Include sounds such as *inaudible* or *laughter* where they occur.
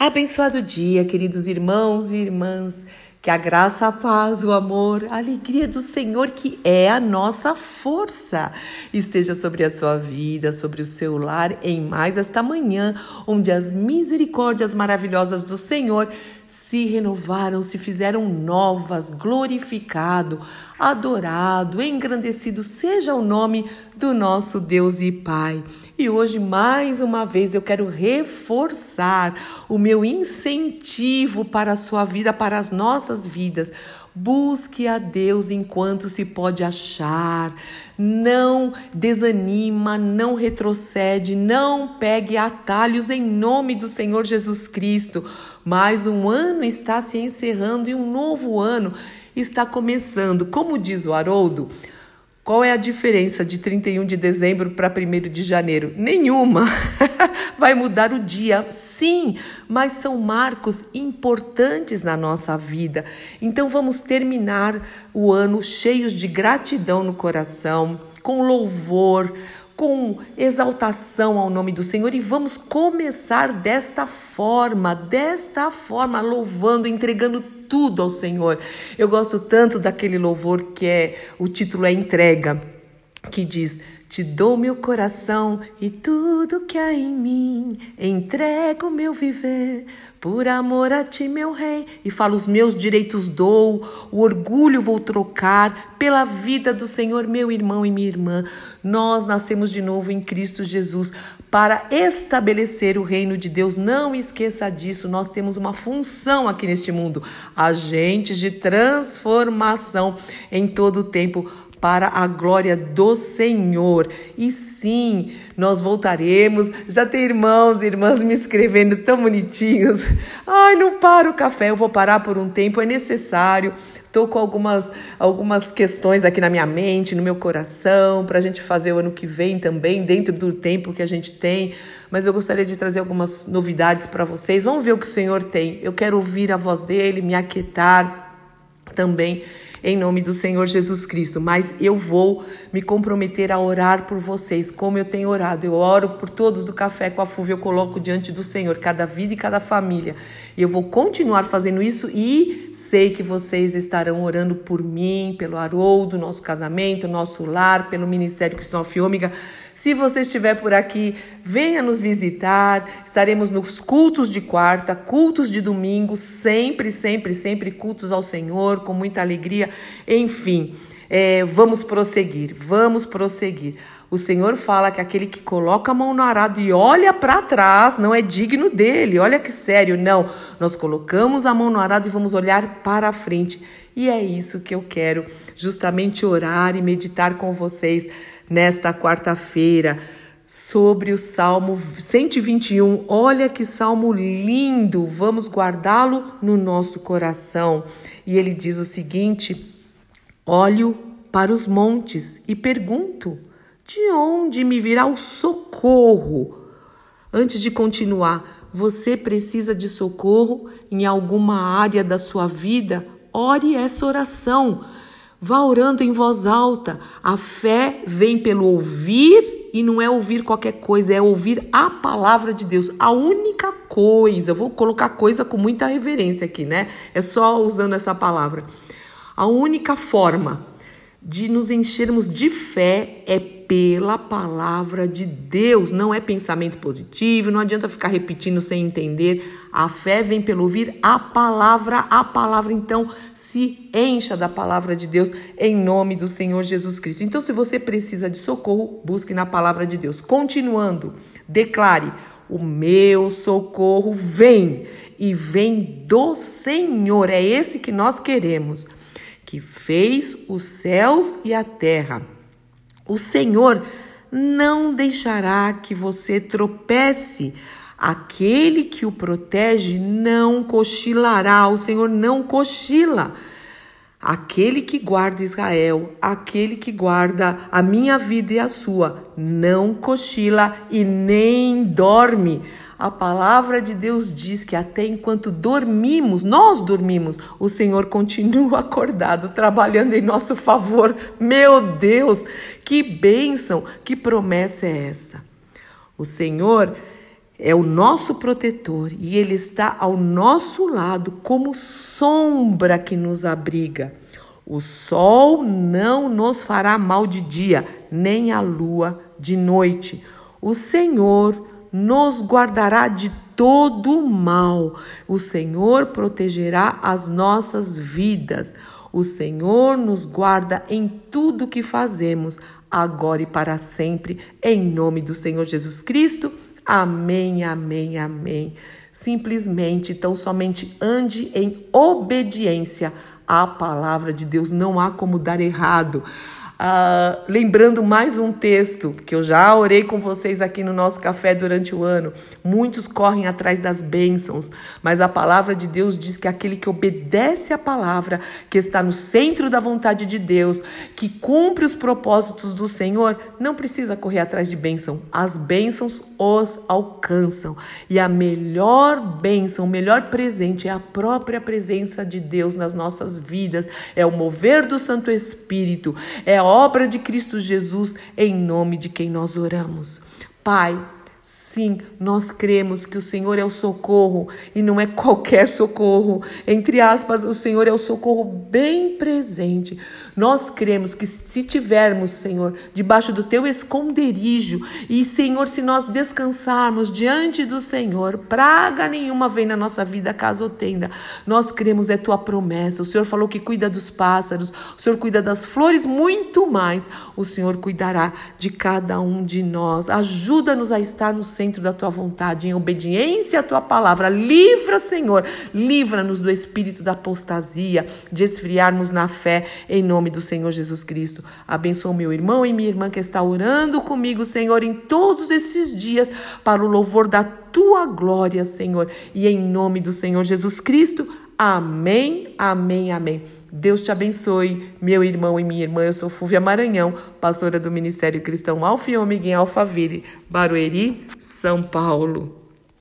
Abençoado dia, queridos irmãos e irmãs. Que a graça, a paz, o amor, a alegria do Senhor, que é a nossa força, esteja sobre a sua vida, sobre o seu lar, em mais esta manhã, onde as misericórdias maravilhosas do Senhor se renovaram, se fizeram novas, glorificado, adorado, engrandecido seja o nome do nosso Deus e Pai. E hoje, mais uma vez, eu quero reforçar o meu incentivo para a sua vida, para as nossas vidas. Busque a Deus enquanto se pode achar. Não desanima, não retrocede, não pegue atalhos em nome do Senhor Jesus Cristo. Mais um ano está se encerrando e um novo ano está começando. Como diz o Haroldo, qual é a diferença de 31 de dezembro para 1 de janeiro? Nenhuma. *laughs* Vai mudar o dia, sim, mas são marcos importantes na nossa vida. Então vamos terminar o ano cheios de gratidão no coração, com louvor, com exaltação ao nome do Senhor e vamos começar desta forma, desta forma, louvando, entregando tudo ao Senhor. Eu gosto tanto daquele louvor que é o título é entrega, que diz: Te dou meu coração e tudo que há em mim, entrego meu viver. Por amor a ti, meu rei, e falo: os meus direitos dou, o orgulho vou trocar pela vida do Senhor, meu irmão e minha irmã. Nós nascemos de novo em Cristo Jesus para estabelecer o reino de Deus. Não esqueça disso, nós temos uma função aqui neste mundo, agentes de transformação em todo o tempo para a glória do Senhor. E sim, nós voltaremos. Já tem irmãos e irmãs me escrevendo tão bonitinhos. Ai, não para o café, eu vou parar por um tempo, é necessário. Estou com algumas, algumas questões aqui na minha mente, no meu coração, para a gente fazer o ano que vem também, dentro do tempo que a gente tem. Mas eu gostaria de trazer algumas novidades para vocês. Vamos ver o que o Senhor tem. Eu quero ouvir a voz dele, me aquietar também em nome do Senhor Jesus Cristo. Mas eu vou me comprometer a orar por vocês, como eu tenho orado. Eu oro por todos do Café com a Fuva, eu coloco diante do Senhor cada vida e cada família. E eu vou continuar fazendo isso e sei que vocês estarão orando por mim, pelo Haroldo, nosso casamento, nosso lar, pelo Ministério Cristão Ômega. Se você estiver por aqui, venha nos visitar. Estaremos nos cultos de quarta, cultos de domingo, sempre, sempre, sempre cultos ao Senhor, com muita alegria. Enfim, é, vamos prosseguir, vamos prosseguir. O Senhor fala que aquele que coloca a mão no arado e olha para trás não é digno dele. Olha que sério, não. Nós colocamos a mão no arado e vamos olhar para frente. E é isso que eu quero justamente orar e meditar com vocês nesta quarta-feira sobre o Salmo 121. Olha que salmo lindo! Vamos guardá-lo no nosso coração. E ele diz o seguinte: Olho para os montes e pergunto: de onde me virá o socorro? Antes de continuar, você precisa de socorro em alguma área da sua vida? Ore essa oração. Vá orando em voz alta. A fé vem pelo ouvir e não é ouvir qualquer coisa, é ouvir a palavra de Deus. A única coisa, vou colocar coisa com muita reverência aqui, né? É só usando essa palavra. A única forma de nos enchermos de fé é pela palavra de Deus, não é pensamento positivo, não adianta ficar repetindo sem entender. A fé vem pelo ouvir a palavra, a palavra. Então, se encha da palavra de Deus em nome do Senhor Jesus Cristo. Então, se você precisa de socorro, busque na palavra de Deus. Continuando, declare: o meu socorro vem e vem do Senhor. É esse que nós queremos, que fez os céus e a terra. O Senhor não deixará que você tropece. Aquele que o protege não cochilará. O Senhor não cochila. Aquele que guarda Israel, aquele que guarda a minha vida e a sua, não cochila e nem dorme. A palavra de Deus diz que até enquanto dormimos, nós dormimos, o Senhor continua *laughs* acordado, trabalhando em nosso favor. Meu Deus, que bênção, que promessa é essa? O Senhor, é o nosso protetor e ele está ao nosso lado como sombra que nos abriga. O sol não nos fará mal de dia, nem a lua de noite. O Senhor nos guardará de todo mal. O Senhor protegerá as nossas vidas. O Senhor nos guarda em tudo que fazemos, agora e para sempre, em nome do Senhor Jesus Cristo. Amém, amém, amém. Simplesmente, então, somente ande em obediência à palavra de Deus. Não há como dar errado. Uh, lembrando mais um texto que eu já orei com vocês aqui no nosso café durante o ano. Muitos correm atrás das bênçãos, mas a palavra de Deus diz que aquele que obedece à palavra, que está no centro da vontade de Deus, que cumpre os propósitos do Senhor, não precisa correr atrás de bênção. As bênçãos os alcançam. E a melhor bênção, o melhor presente é a própria presença de Deus nas nossas vidas, é o mover do Santo Espírito, é a obra de Cristo Jesus em nome de quem nós oramos. Pai, Sim, nós cremos que o Senhor é o socorro e não é qualquer socorro. Entre aspas, o Senhor é o socorro bem presente. Nós cremos que se tivermos, Senhor, debaixo do teu esconderijo e, Senhor, se nós descansarmos diante do Senhor, praga nenhuma vem na nossa vida caso tenda. Nós cremos é tua promessa. O Senhor falou que cuida dos pássaros, o Senhor cuida das flores, muito mais. O Senhor cuidará de cada um de nós. Ajuda-nos a estar no centro da tua vontade, em obediência à tua palavra. Livra, Senhor, livra-nos do espírito da apostasia, de esfriarmos na fé, em nome do Senhor Jesus Cristo. Abençoa meu irmão e minha irmã que está orando comigo, Senhor, em todos esses dias, para o louvor da tua glória, Senhor. E em nome do Senhor Jesus Cristo. Amém, amém, amém. Deus te abençoe, meu irmão e minha irmã. Eu sou Fúvia Maranhão, pastora do Ministério Cristão Alfa e Ômega em Alphaville, Barueri, São Paulo.